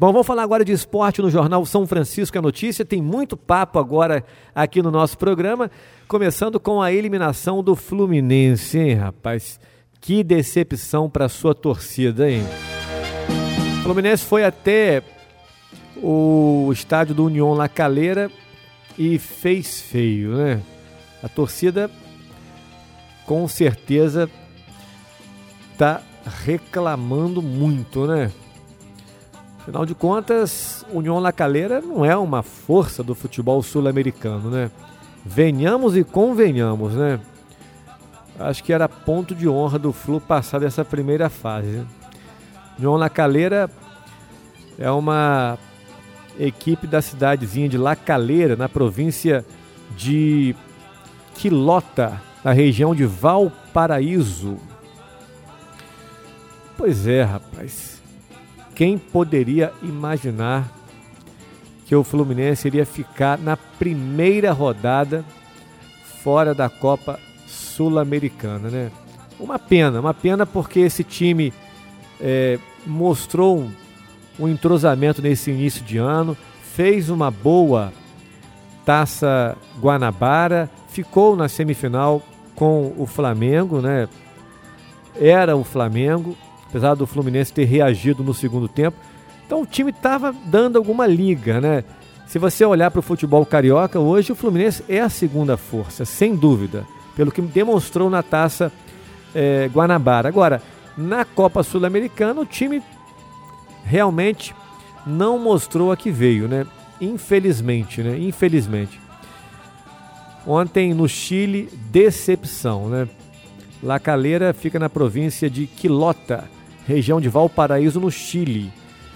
Bom, vamos falar agora de esporte no Jornal São Francisco é Notícia. Tem muito papo agora aqui no nosso programa, começando com a eliminação do Fluminense, hein, rapaz? Que decepção para sua torcida, hein? O Fluminense foi até o estádio do União La Calera e fez feio, né? A torcida com certeza tá reclamando muito, né? Afinal de contas, União La Calera não é uma força do futebol sul-americano, né? Venhamos e convenhamos, né? Acho que era ponto de honra do Flu passar dessa primeira fase. Né? União La Calera é uma equipe da cidadezinha de La Calera, na província de Quilota, na região de Valparaíso. Pois é, rapaz. Quem poderia imaginar que o Fluminense iria ficar na primeira rodada fora da Copa Sul-Americana, né? Uma pena, uma pena porque esse time é, mostrou um, um entrosamento nesse início de ano, fez uma boa Taça Guanabara, ficou na semifinal com o Flamengo, né? Era o Flamengo, apesar do Fluminense ter reagido no segundo tempo. Então o time estava dando alguma liga, né? Se você olhar para o futebol carioca, hoje o Fluminense é a segunda força, sem dúvida, pelo que demonstrou na taça é, Guanabara. Agora, na Copa Sul-Americana, o time realmente não mostrou a que veio, né? Infelizmente, né? Infelizmente. Ontem no Chile, decepção, né? La Calera fica na província de Quilota, região de Valparaíso, no Chile.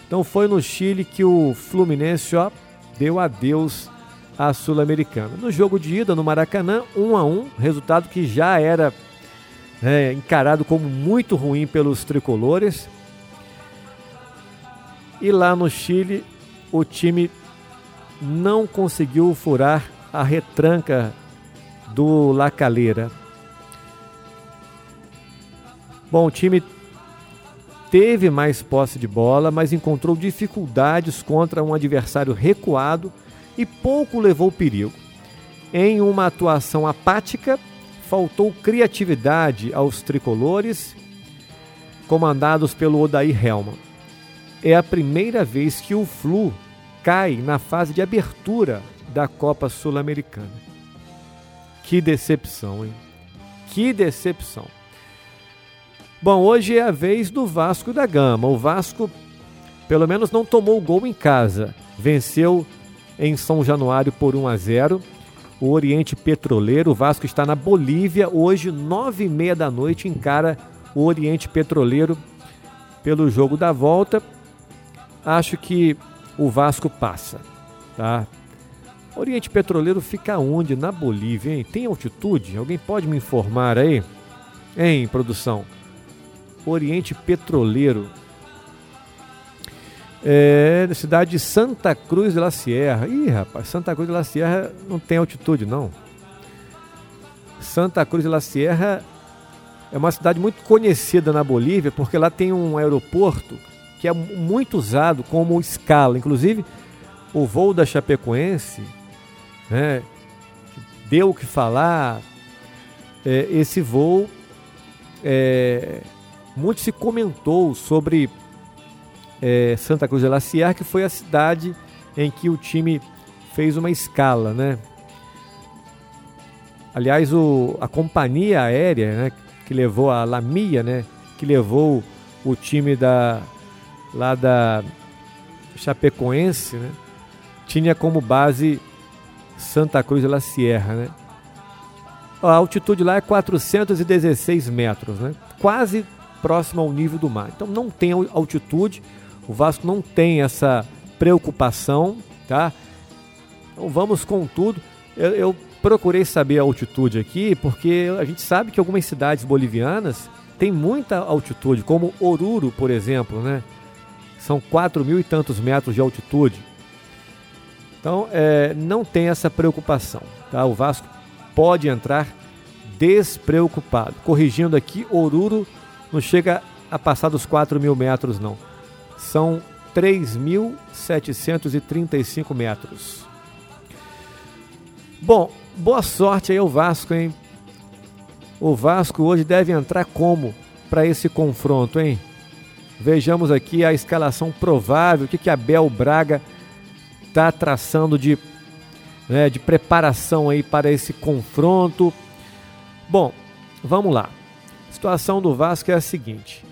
Então foi no Chile que o Fluminense ó, deu adeus à Sul-Americana. No jogo de ida no Maracanã, 1 um a 1 um, resultado que já era é, encarado como muito ruim pelos tricolores. E lá no Chile, o time não conseguiu furar a retranca do La Calera. Bom, o time teve mais posse de bola, mas encontrou dificuldades contra um adversário recuado e pouco levou perigo. Em uma atuação apática, faltou criatividade aos tricolores, comandados pelo Odair Helman. É a primeira vez que o Flu cai na fase de abertura da Copa Sul-Americana. Que decepção, hein? Que decepção. Bom, hoje é a vez do Vasco da Gama. O Vasco, pelo menos, não tomou gol em casa. Venceu em São Januário por 1 a 0. O Oriente Petroleiro, o Vasco está na Bolívia. Hoje, nove e meia da noite, encara o Oriente Petroleiro pelo jogo da volta. Acho que o Vasco passa, tá? Oriente Petroleiro fica onde? Na Bolívia, hein? Tem altitude? Alguém pode me informar aí? Hein, produção? Oriente Petroleiro. É da cidade de Santa Cruz de la Sierra. Ih, rapaz, Santa Cruz de la Sierra não tem altitude, não. Santa Cruz de la Sierra é uma cidade muito conhecida na Bolívia porque lá tem um aeroporto que é muito usado como escala. Inclusive, o voo da Chapecoense né, deu o que falar. É, esse voo, é, muito se comentou sobre é, Santa Cruz de la Sierra, que foi a cidade em que o time fez uma escala, né? Aliás, o, a companhia aérea, né, que levou a Lamia, né, que levou o time da lá da Chapecoense, né, tinha como base Santa Cruz de la Sierra, né? A altitude lá é 416 metros, né? Quase próximo ao nível do mar. Então não tem altitude, o Vasco não tem essa preocupação, tá? Então vamos com tudo. Eu, eu procurei saber a altitude aqui, porque a gente sabe que algumas cidades bolivianas têm muita altitude, como Oruro, por exemplo, né? São 4 mil e tantos metros de altitude. Então, é, não tem essa preocupação. Tá? O Vasco pode entrar despreocupado. Corrigindo aqui, Oruro não chega a passar dos 4 mil metros, não. São 3.735 metros. Bom, boa sorte aí ao Vasco, hein? O Vasco hoje deve entrar como para esse confronto, hein? Vejamos aqui a escalação provável, o que, que Abel Braga está traçando de, né, de preparação aí para esse confronto. Bom, vamos lá. Situação do Vasco é a seguinte: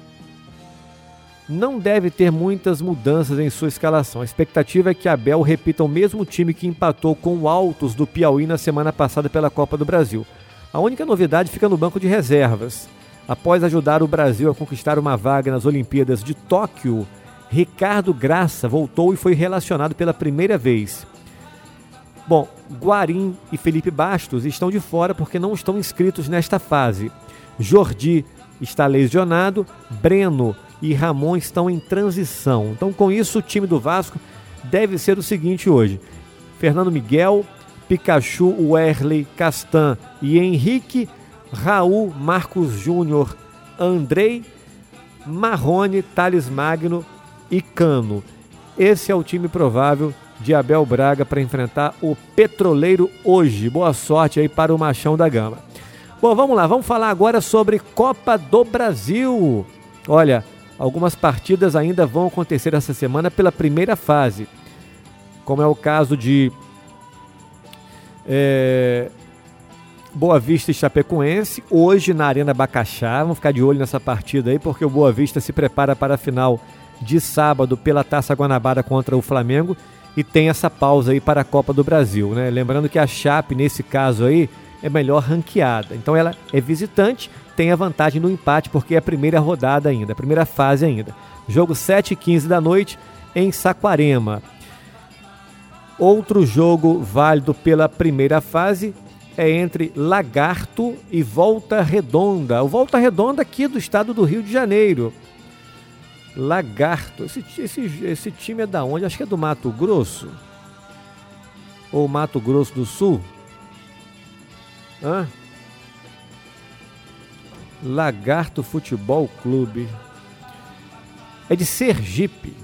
não deve ter muitas mudanças em sua escalação. A expectativa é que Abel repita o mesmo time que empatou com o Altos do Piauí na semana passada pela Copa do Brasil. A única novidade fica no banco de reservas. Após ajudar o Brasil a conquistar uma vaga nas Olimpíadas de Tóquio, Ricardo Graça voltou e foi relacionado pela primeira vez. Bom, Guarim e Felipe Bastos estão de fora porque não estão inscritos nesta fase. Jordi está lesionado, Breno e Ramon estão em transição. Então, com isso, o time do Vasco deve ser o seguinte hoje: Fernando Miguel, Pikachu, Werley, Castan e Henrique, Raul, Marcos Júnior, Andrei, Marrone, Thales Magno e Cano. Esse é o time provável de Abel Braga para enfrentar o Petroleiro hoje. Boa sorte aí para o Machão da Gama. Bom, vamos lá, vamos falar agora sobre Copa do Brasil. Olha, algumas partidas ainda vão acontecer essa semana pela primeira fase, como é o caso de é, Boa Vista e Chapecoense, hoje na Arena Bacaxá. Vamos ficar de olho nessa partida aí, porque o Boa Vista se prepara para a final de sábado pela Taça Guanabara contra o Flamengo e tem essa pausa aí para a Copa do Brasil, né? Lembrando que a Chape, nesse caso aí, é melhor ranqueada. Então ela é visitante, tem a vantagem no empate, porque é a primeira rodada ainda, a primeira fase ainda. Jogo 7 e 15 da noite em Saquarema. Outro jogo válido pela primeira fase é entre Lagarto e Volta Redonda. O Volta Redonda aqui do estado do Rio de Janeiro. Lagarto. Esse, esse, esse time é da onde? Acho que é do Mato Grosso. Ou Mato Grosso do Sul. Hã? Lagarto Futebol Clube. É de Sergipe.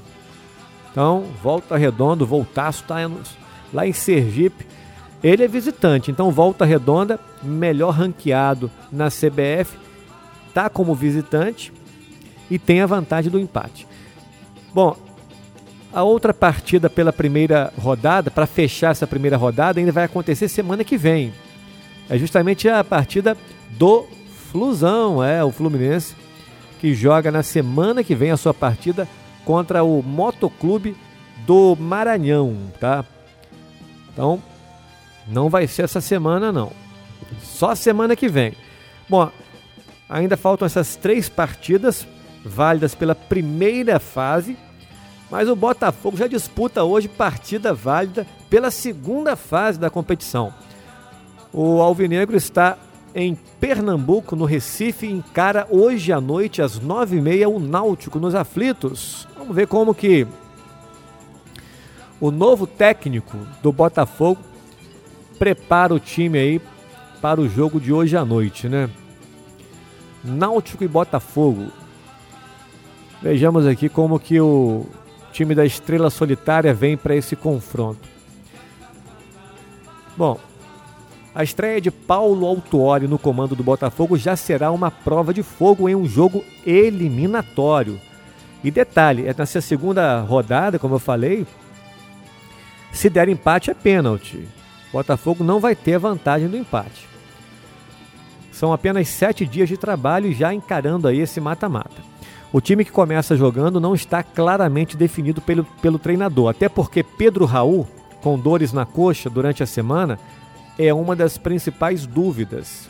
Então, Volta Redonda, Voltaço está lá em Sergipe ele é visitante, então Volta Redonda, melhor ranqueado na CBF, tá como visitante e tem a vantagem do empate. Bom, a outra partida pela primeira rodada, para fechar essa primeira rodada, ainda vai acontecer semana que vem. É justamente a partida do Flusão, é o Fluminense, que joga na semana que vem a sua partida contra o Motoclube do Maranhão, tá? Então, não vai ser essa semana, não. Só semana que vem. Bom, ainda faltam essas três partidas válidas pela primeira fase, mas o Botafogo já disputa hoje partida válida pela segunda fase da competição. O Alvinegro está em Pernambuco, no Recife, encara hoje à noite, às nove e meia, o Náutico nos aflitos. Vamos ver como que o novo técnico do Botafogo prepara o time aí para o jogo de hoje à noite, né? Náutico e Botafogo. Vejamos aqui como que o time da Estrela Solitária vem para esse confronto. Bom, a estreia de Paulo Autuori no comando do Botafogo já será uma prova de fogo em um jogo eliminatório. E detalhe, é nessa segunda rodada, como eu falei, se der empate é pênalti. Botafogo não vai ter vantagem do empate. São apenas sete dias de trabalho já encarando aí esse mata-mata. O time que começa jogando não está claramente definido pelo, pelo treinador, até porque Pedro Raul, com dores na coxa durante a semana, é uma das principais dúvidas.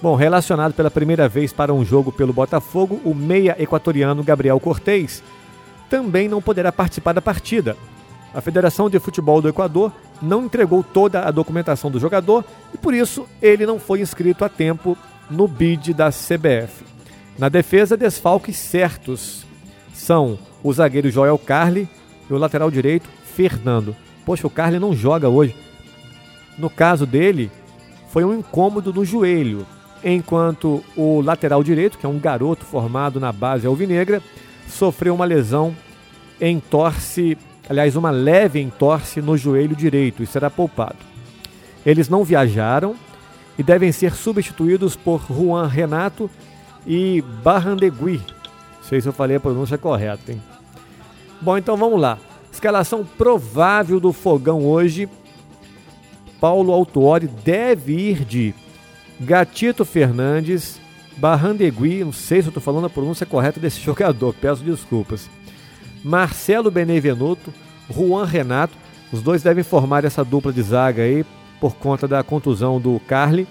Bom, relacionado pela primeira vez para um jogo pelo Botafogo, o meia equatoriano Gabriel Cortez também não poderá participar da partida. A Federação de Futebol do Equador não entregou toda a documentação do jogador e por isso ele não foi inscrito a tempo no bid da CBF. Na defesa, desfalques certos são o zagueiro Joel Carli e o lateral direito Fernando. Poxa, o Carli não joga hoje. No caso dele, foi um incômodo no joelho, enquanto o lateral direito, que é um garoto formado na base alvinegra, sofreu uma lesão entorse, aliás, uma leve entorse no joelho direito e será poupado. Eles não viajaram e devem ser substituídos por Juan Renato e Barrandegui. Não sei se eu falei a pronúncia correta, hein? Bom, então vamos lá. Escalação provável do Fogão hoje. Paulo Autuori deve ir de Gatito Fernandes, Barrandegui, não sei se estou falando a pronúncia correta desse jogador, peço desculpas. Marcelo Benevenuto, Juan Renato, os dois devem formar essa dupla de zaga aí por conta da contusão do Carly.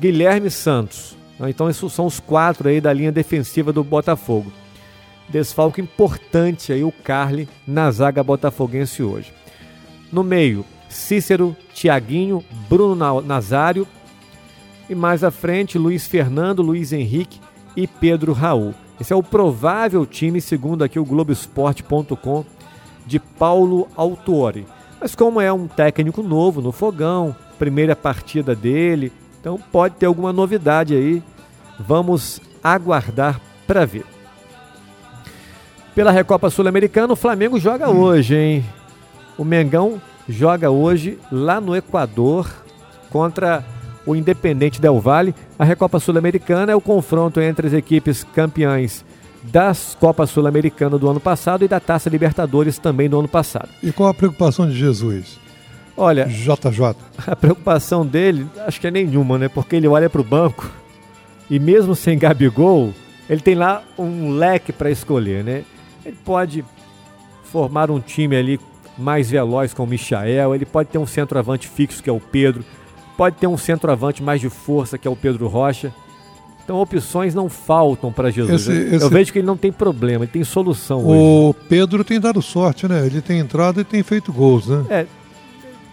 Guilherme Santos. Então, esses são os quatro aí da linha defensiva do Botafogo. Desfalque importante aí o Carly na zaga botafoguense hoje. No meio, Cícero, Tiaguinho, Bruno Nazário e mais à frente Luiz Fernando, Luiz Henrique e Pedro Raul. Esse é o provável time, segundo aqui o Globoesporte.com, de Paulo Autuori. Mas como é um técnico novo no fogão, primeira partida dele, então pode ter alguma novidade aí. Vamos aguardar para ver. Pela Recopa Sul-Americana, o Flamengo joga hum. hoje, hein? O Mengão joga hoje lá no Equador contra o Independente Del Valle. A Recopa Sul-Americana é o confronto entre as equipes campeãs das Copas Sul-Americana do ano passado e da Taça Libertadores também do ano passado. E qual a preocupação de Jesus? Olha, JJ. A preocupação dele, acho que é nenhuma, né? Porque ele olha para o banco e mesmo sem Gabigol, ele tem lá um leque para escolher, né? Ele pode formar um time ali mais veloz com o Michael, ele pode ter um centroavante fixo que é o Pedro, pode ter um centroavante mais de força que é o Pedro Rocha. Então opções não faltam para Jesus. Esse, esse... Eu vejo que ele não tem problema, ele tem solução. O hoje. Pedro tem dado sorte, né? Ele tem entrado e tem feito gols, né? É,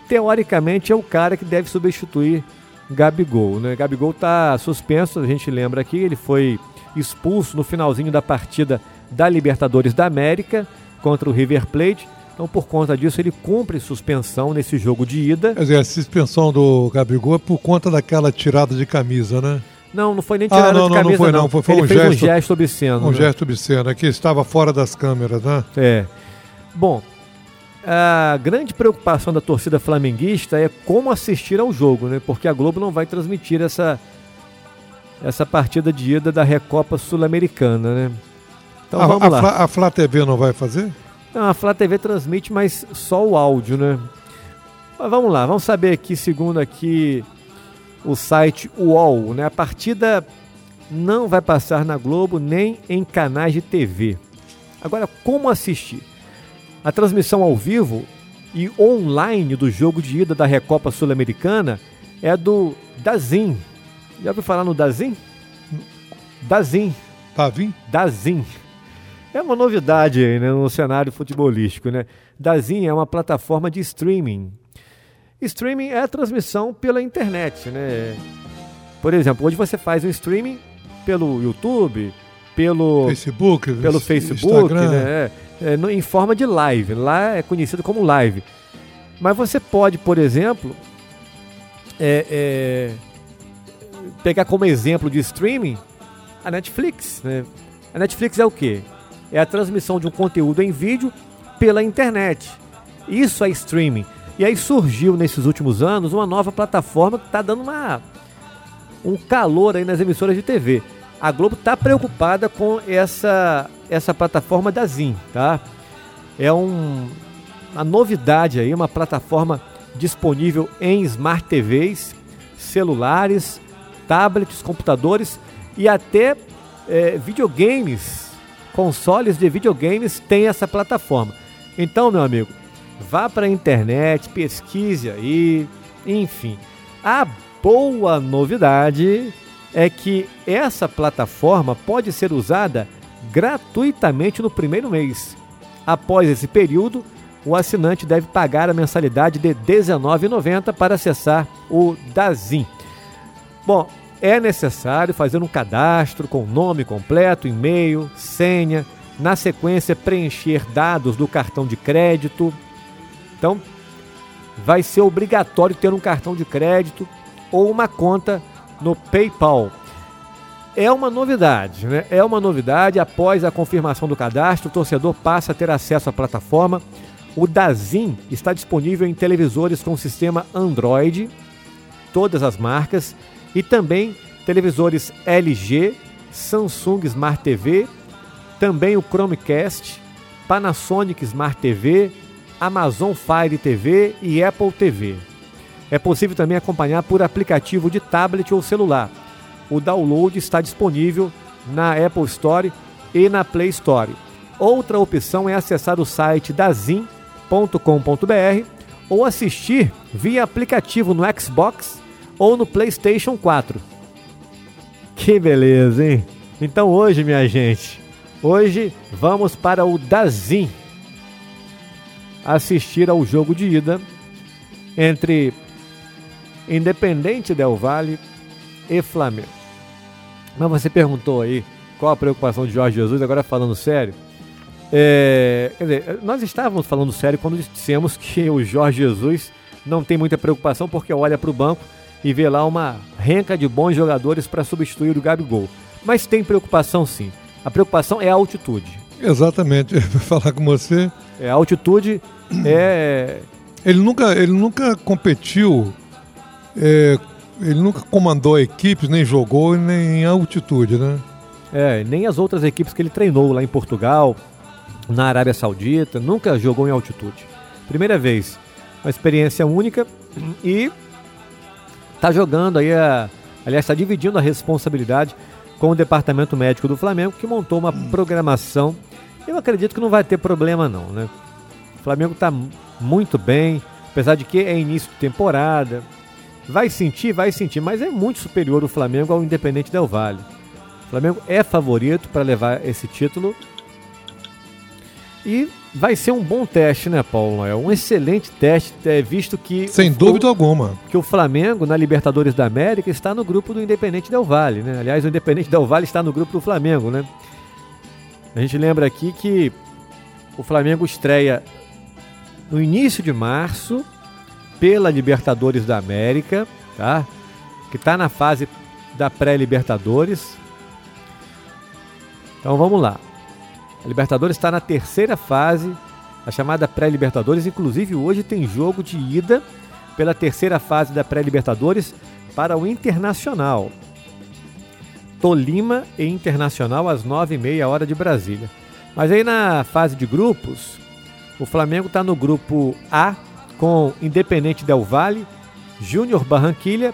teoricamente é o cara que deve substituir Gabigol, né? Gabigol está suspenso, a gente lembra aqui, ele foi expulso no finalzinho da partida da Libertadores da América contra o River Plate. Então, por conta disso, ele cumpre suspensão nesse jogo de ida. Quer dizer, a suspensão do Gabigol é por conta daquela tirada de camisa, né? Não, não foi nem tirada ah, não, de camisa, não. Foi, não. Foi, foi ele um, fez gesto, um gesto obsceno. Um né? gesto obsceno, é que estava fora das câmeras, né? É. Bom, a grande preocupação da torcida flamenguista é como assistir ao jogo, né? Porque a Globo não vai transmitir essa, essa partida de ida da Recopa Sul-Americana, né? Então a, vamos a lá. Flá, a Flá TV não vai fazer? Não, a Flá TV transmite, mas só o áudio, né? Mas vamos lá, vamos saber aqui, segundo aqui o site UOL, né? A partida não vai passar na Globo nem em canais de TV. Agora, como assistir? A transmissão ao vivo e online do jogo de ida da Recopa Sul-Americana é do Dazin. Já ouviu falar no Dazin? Dazin. Pavim? Dazin. É uma novidade aí, né, no cenário futebolístico, né? Dazin é uma plataforma de streaming. Streaming é a transmissão pela internet, né? Por exemplo, hoje você faz um streaming pelo YouTube, pelo Facebook, pelo Facebook, né? É, é, em forma de live. Lá é conhecido como live. Mas você pode, por exemplo, é, é, pegar como exemplo de streaming a Netflix. Né? A Netflix é o quê? É a transmissão de um conteúdo em vídeo pela internet. Isso é streaming. E aí surgiu nesses últimos anos uma nova plataforma que está dando uma, um calor aí nas emissoras de TV. A Globo está preocupada com essa, essa plataforma da Zin, tá? É um, uma novidade aí, uma plataforma disponível em smart TVs, celulares, tablets, computadores e até é, videogames consoles de videogames têm essa plataforma. Então, meu amigo, vá para a internet, pesquise aí, enfim. A boa novidade é que essa plataforma pode ser usada gratuitamente no primeiro mês. Após esse período, o assinante deve pagar a mensalidade de R$19,90 para acessar o Dazin. Bom, é necessário fazer um cadastro com nome completo, e-mail, senha, na sequência preencher dados do cartão de crédito. Então, vai ser obrigatório ter um cartão de crédito ou uma conta no PayPal. é uma novidade, né? É uma novidade. Após a confirmação do cadastro, o torcedor passa a ter acesso à plataforma. O Dazin está disponível em televisores com sistema Android, todas as marcas, e também televisores LG, Samsung Smart TV, também o Chromecast, Panasonic Smart TV, Amazon Fire TV e Apple TV. É possível também acompanhar por aplicativo de tablet ou celular. O download está disponível na Apple Store e na Play Store. Outra opção é acessar o site dazin.com.br ou assistir via aplicativo no Xbox ou no PlayStation 4. Que beleza, hein? Então hoje, minha gente, hoje vamos para o Dazin assistir ao jogo de ida entre Independente Del Valle e Flamengo. Mas você perguntou aí qual a preocupação de Jorge Jesus, agora falando sério. É, dizer, nós estávamos falando sério quando dissemos que o Jorge Jesus não tem muita preocupação porque olha para o banco e vê lá uma renca de bons jogadores para substituir o Gabigol. Mas tem preocupação sim. A preocupação é a altitude. Exatamente, vou falar com você. É, a altitude é. Ele nunca, ele nunca competiu, é, ele nunca comandou equipes, nem jogou, nem em altitude, né? É, nem as outras equipes que ele treinou lá em Portugal, na Arábia Saudita, nunca jogou em altitude. Primeira vez. Uma experiência única e tá jogando aí a. Aliás, está dividindo a responsabilidade com o departamento médico do Flamengo, que montou uma programação. Eu acredito que não vai ter problema, não, né? O Flamengo está muito bem, apesar de que é início de temporada. Vai sentir, vai sentir, mas é muito superior o Flamengo ao Independente Del Valle. O Flamengo é favorito para levar esse título. E vai ser um bom teste, né, Paulo? É um excelente teste, é, visto que. Sem o, dúvida alguma. Que o Flamengo, na Libertadores da América, está no grupo do Independente Del Valle, né? Aliás, o Independente Del Valle está no grupo do Flamengo, né? A gente lembra aqui que o Flamengo estreia no início de março pela Libertadores da América, tá? Que está na fase da pré-Libertadores. Então vamos lá. A Libertadores está na terceira fase, a chamada pré-Libertadores. Inclusive hoje tem jogo de ida pela terceira fase da pré-Libertadores para o Internacional. Tolima e Internacional às nove e meia hora de Brasília. Mas aí na fase de grupos, o Flamengo está no grupo A com Independente Del Valle, Júnior Barranquilha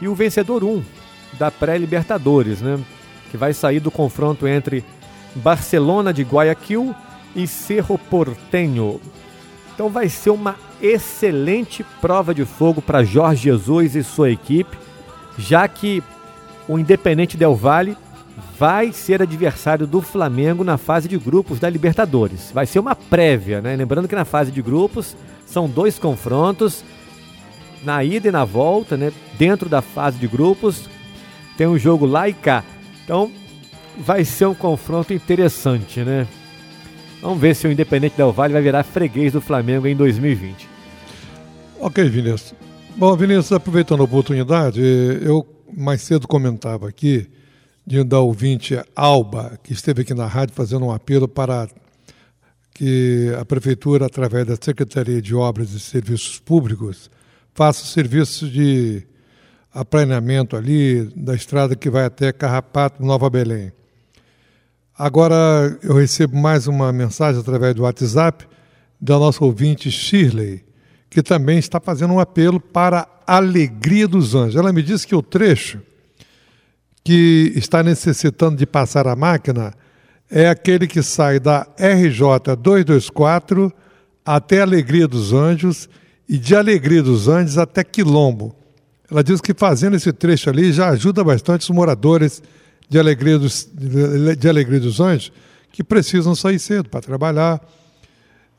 e o vencedor 1 da pré-Libertadores, né? Que vai sair do confronto entre Barcelona de Guayaquil e Cerro Porteño. Então vai ser uma excelente prova de fogo para Jorge Jesus e sua equipe, já que o Independente Del Valle vai ser adversário do Flamengo na fase de grupos da Libertadores. Vai ser uma prévia, né? Lembrando que na fase de grupos são dois confrontos, na ida e na volta, né? Dentro da fase de grupos tem um jogo lá e cá. Então vai ser um confronto interessante, né? Vamos ver se o Independente Del Vale vai virar freguês do Flamengo em 2020. Ok, Vinícius. Bom, Vinícius, aproveitando a oportunidade, eu mais cedo comentava aqui de da ouvinte Alba, que esteve aqui na rádio fazendo um apelo para que a Prefeitura, através da Secretaria de Obras e Serviços Públicos, faça serviços de aplaneamento ali da estrada que vai até Carrapato, Nova Belém. Agora eu recebo mais uma mensagem através do WhatsApp da nossa ouvinte Shirley, que também está fazendo um apelo para a alegria dos anjos. Ela me disse que o trecho que está necessitando de passar a máquina é aquele que sai da RJ 224 até Alegria dos Anjos e de Alegria dos Anjos até Quilombo. Ela diz que fazendo esse trecho ali já ajuda bastante os moradores de Alegria dos, de Alegria dos Anjos que precisam sair cedo para trabalhar.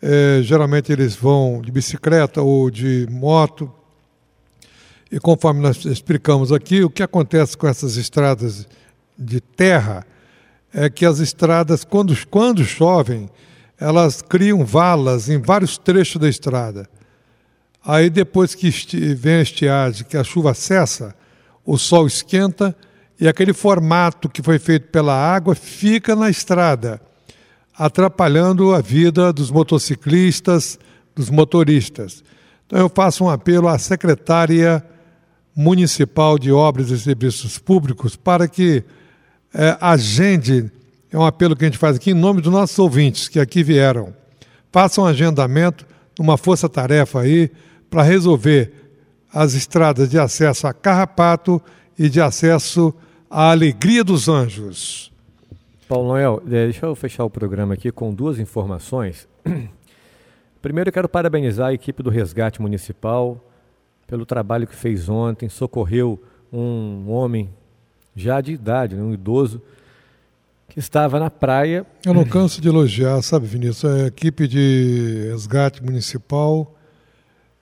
É, geralmente eles vão de bicicleta ou de moto e conforme nós explicamos aqui, o que acontece com essas estradas de terra é que as estradas, quando, quando chovem, elas criam valas em vários trechos da estrada. Aí depois que vem a estiagem, que a chuva cessa, o sol esquenta e aquele formato que foi feito pela água fica na estrada, atrapalhando a vida dos motociclistas, dos motoristas. Então eu faço um apelo à secretária municipal de obras e serviços públicos para que é, agende, é um apelo que a gente faz aqui em nome dos nossos ouvintes que aqui vieram. Façam um agendamento, uma força-tarefa aí, para resolver as estradas de acesso a Carrapato e de acesso à Alegria dos Anjos. Paulo Noel, é, deixa eu fechar o programa aqui com duas informações. Primeiro, eu quero parabenizar a equipe do Resgate Municipal pelo trabalho que fez ontem, socorreu um homem já de idade, né, um idoso, que estava na praia. Eu não canso de elogiar, sabe, Vinícius? A equipe de resgate municipal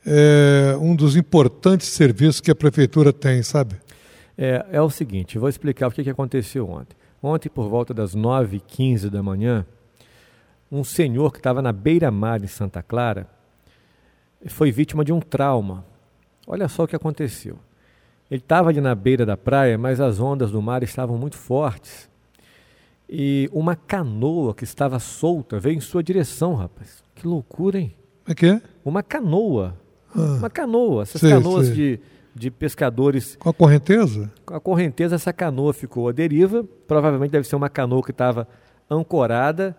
é um dos importantes serviços que a prefeitura tem, sabe? É, é o seguinte, vou explicar o que, que aconteceu ontem. Ontem, por volta das 9h15 da manhã, um senhor que estava na beira-mar em Santa Clara foi vítima de um trauma. Olha só o que aconteceu. Ele estava ali na beira da praia, mas as ondas do mar estavam muito fortes. E uma canoa que estava solta veio em sua direção, rapaz. Que loucura, hein? É que? Uma canoa. Ah, uma canoa. Essas sei, canoas sei. De, de pescadores. Com a correnteza? Com a correnteza, essa canoa ficou à deriva. Provavelmente deve ser uma canoa que estava ancorada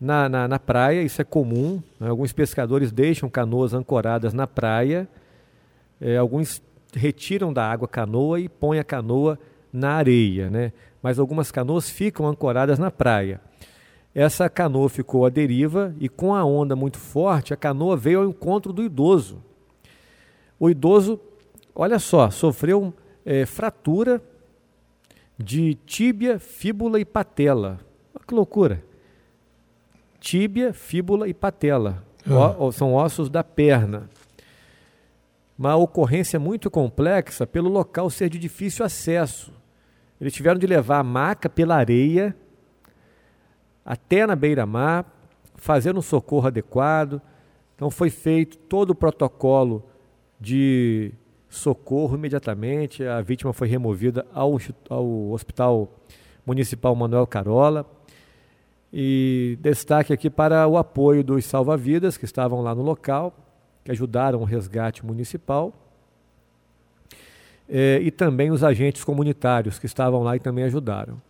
na, na, na, praia. Isso é comum. Né? Alguns pescadores deixam canoas ancoradas na praia. É, alguns retiram da água a canoa e põem a canoa na areia, né? Mas algumas canoas ficam ancoradas na praia. Essa canoa ficou à deriva e com a onda muito forte, a canoa veio ao encontro do idoso. O idoso, olha só, sofreu é, fratura de tíbia, fíbula e patela. Olha que loucura! Tíbia, fíbula e patela. Ah. são ossos da perna uma ocorrência muito complexa pelo local ser de difícil acesso. Eles tiveram de levar a maca pela areia até na beira-mar, fazendo um socorro adequado. Então foi feito todo o protocolo de socorro imediatamente. A vítima foi removida ao, ao Hospital Municipal Manuel Carola. E destaque aqui para o apoio dos salva-vidas que estavam lá no local que ajudaram o resgate municipal, é, e também os agentes comunitários que estavam lá e também ajudaram.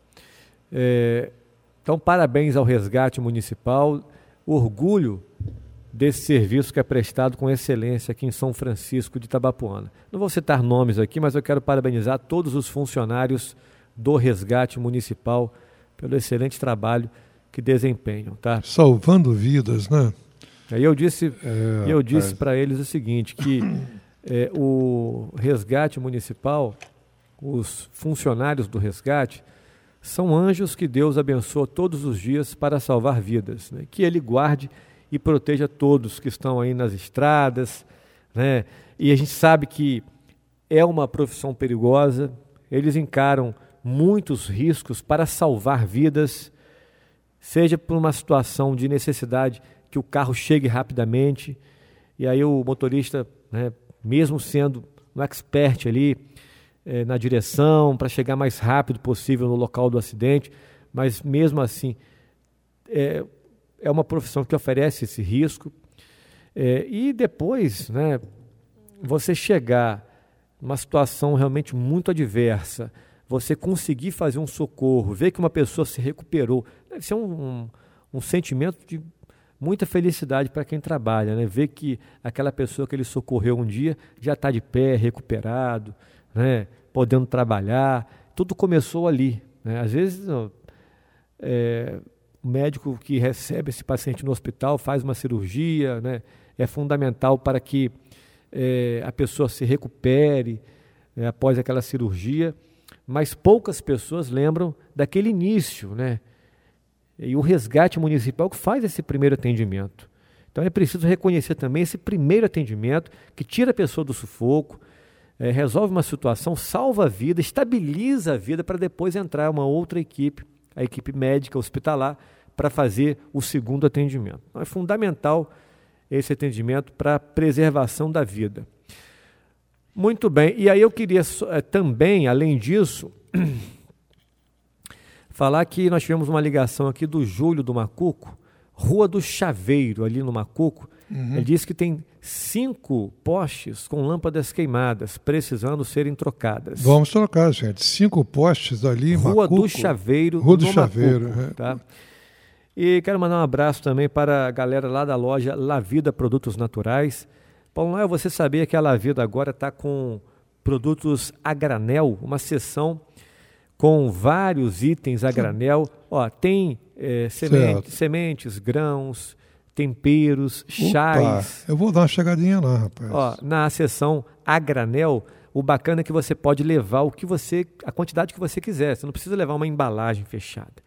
É, então, parabéns ao resgate municipal, orgulho desse serviço que é prestado com excelência aqui em São Francisco de Tabapuana. Não vou citar nomes aqui, mas eu quero parabenizar todos os funcionários do resgate municipal pelo excelente trabalho que desempenham, tá? Salvando vidas, né? Aí eu disse, é, eu disse para eles o seguinte, que é, o resgate municipal, os funcionários do resgate, são anjos que Deus abençoa todos os dias para salvar vidas. Né? Que Ele guarde e proteja todos que estão aí nas estradas. Né? E a gente sabe que é uma profissão perigosa, eles encaram muitos riscos para salvar vidas, seja por uma situação de necessidade que o carro chegue rapidamente. E aí o motorista, né, mesmo sendo um expert ali é, na direção, para chegar mais rápido possível no local do acidente, mas mesmo assim é, é uma profissão que oferece esse risco. É, e depois, né, você chegar numa situação realmente muito adversa, você conseguir fazer um socorro, ver que uma pessoa se recuperou, deve ser um, um, um sentimento de muita felicidade para quem trabalha, né? Ver que aquela pessoa que ele socorreu um dia já está de pé, recuperado, né? Podendo trabalhar. Tudo começou ali. Né? Às vezes é, o médico que recebe esse paciente no hospital faz uma cirurgia, né? É fundamental para que é, a pessoa se recupere né? após aquela cirurgia. Mas poucas pessoas lembram daquele início, né? e o resgate municipal que faz esse primeiro atendimento. Então é preciso reconhecer também esse primeiro atendimento que tira a pessoa do sufoco, é, resolve uma situação, salva a vida, estabiliza a vida para depois entrar uma outra equipe, a equipe médica hospitalar, para fazer o segundo atendimento. Então é fundamental esse atendimento para a preservação da vida. Muito bem, e aí eu queria é, também, além disso, Falar que nós tivemos uma ligação aqui do Júlio do Macuco, Rua do Chaveiro, ali no Macuco. Uhum. Ele disse que tem cinco postes com lâmpadas queimadas, precisando serem trocadas. Vamos trocar, gente. Cinco postes ali em Rua Macuco. do Chaveiro, Rua do Chaveiro. Macuco, é. tá? E quero mandar um abraço também para a galera lá da loja La Vida Produtos Naturais. Paulo Noel, você sabia que a La Vida agora está com produtos a granel, uma seção com vários itens a granel. Ó, tem é, semente, sementes, grãos, temperos, Opa, chás. Eu vou dar uma chegadinha lá, rapaz. Ó, na seção a granel, o bacana é que você pode levar o que você, a quantidade que você quiser. Você não precisa levar uma embalagem fechada.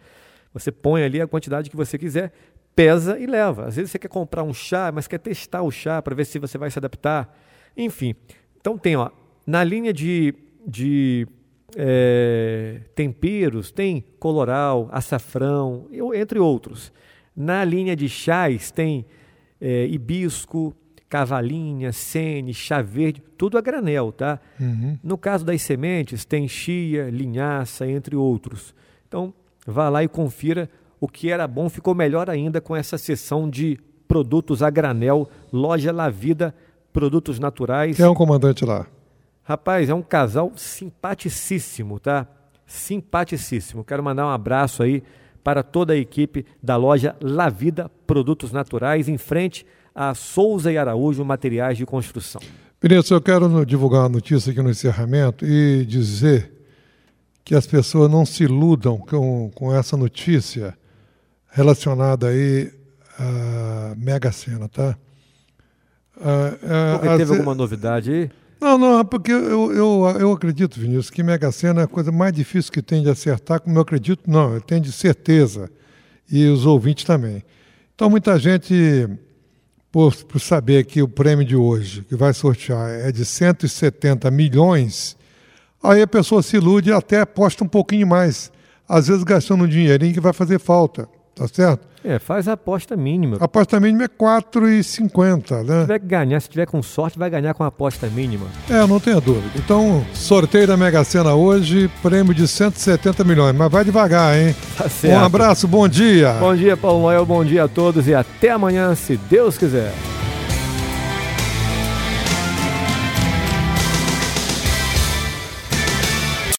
Você põe ali a quantidade que você quiser, pesa e leva. Às vezes você quer comprar um chá, mas quer testar o chá para ver se você vai se adaptar. Enfim, então tem, ó, na linha de, de é, temperos, tem coloral, açafrão, entre outros. Na linha de chás tem é, hibisco, cavalinha, sene, chá verde, tudo a granel, tá? Uhum. No caso das sementes, tem chia, linhaça, entre outros. Então, vá lá e confira o que era bom, ficou melhor ainda com essa seção de produtos a granel, loja La Vida, produtos naturais. Quem é um comandante lá? Rapaz, é um casal simpaticíssimo, tá? Simpaticíssimo. Quero mandar um abraço aí para toda a equipe da loja La Vida Produtos Naturais, em frente a Souza e Araújo Materiais de Construção. Vinícius, eu quero divulgar uma notícia aqui no encerramento e dizer que as pessoas não se iludam com, com essa notícia relacionada aí à Mega Sena, tá? Ah, Porque teve alguma novidade aí? Não, não, é porque eu, eu, eu acredito, Vinícius, que Mega Sena é a coisa mais difícil que tem de acertar, como eu acredito, não, eu tenho de certeza, e os ouvintes também. Então, muita gente, por, por saber que o prêmio de hoje, que vai sortear, é de 170 milhões, aí a pessoa se ilude e até aposta um pouquinho mais, às vezes gastando um dinheirinho que vai fazer falta, tá certo? É, faz a aposta mínima. A aposta mínima é 4,50, né? Se tiver que ganhar, se tiver com sorte, vai ganhar com a aposta mínima. É, não tenha dúvida. Então, sorteio da Mega Sena hoje, prêmio de 170 milhões. Mas vai devagar, hein? Tá certo. Um abraço, bom dia. Bom dia, Paulo Noel, bom dia a todos e até amanhã, se Deus quiser.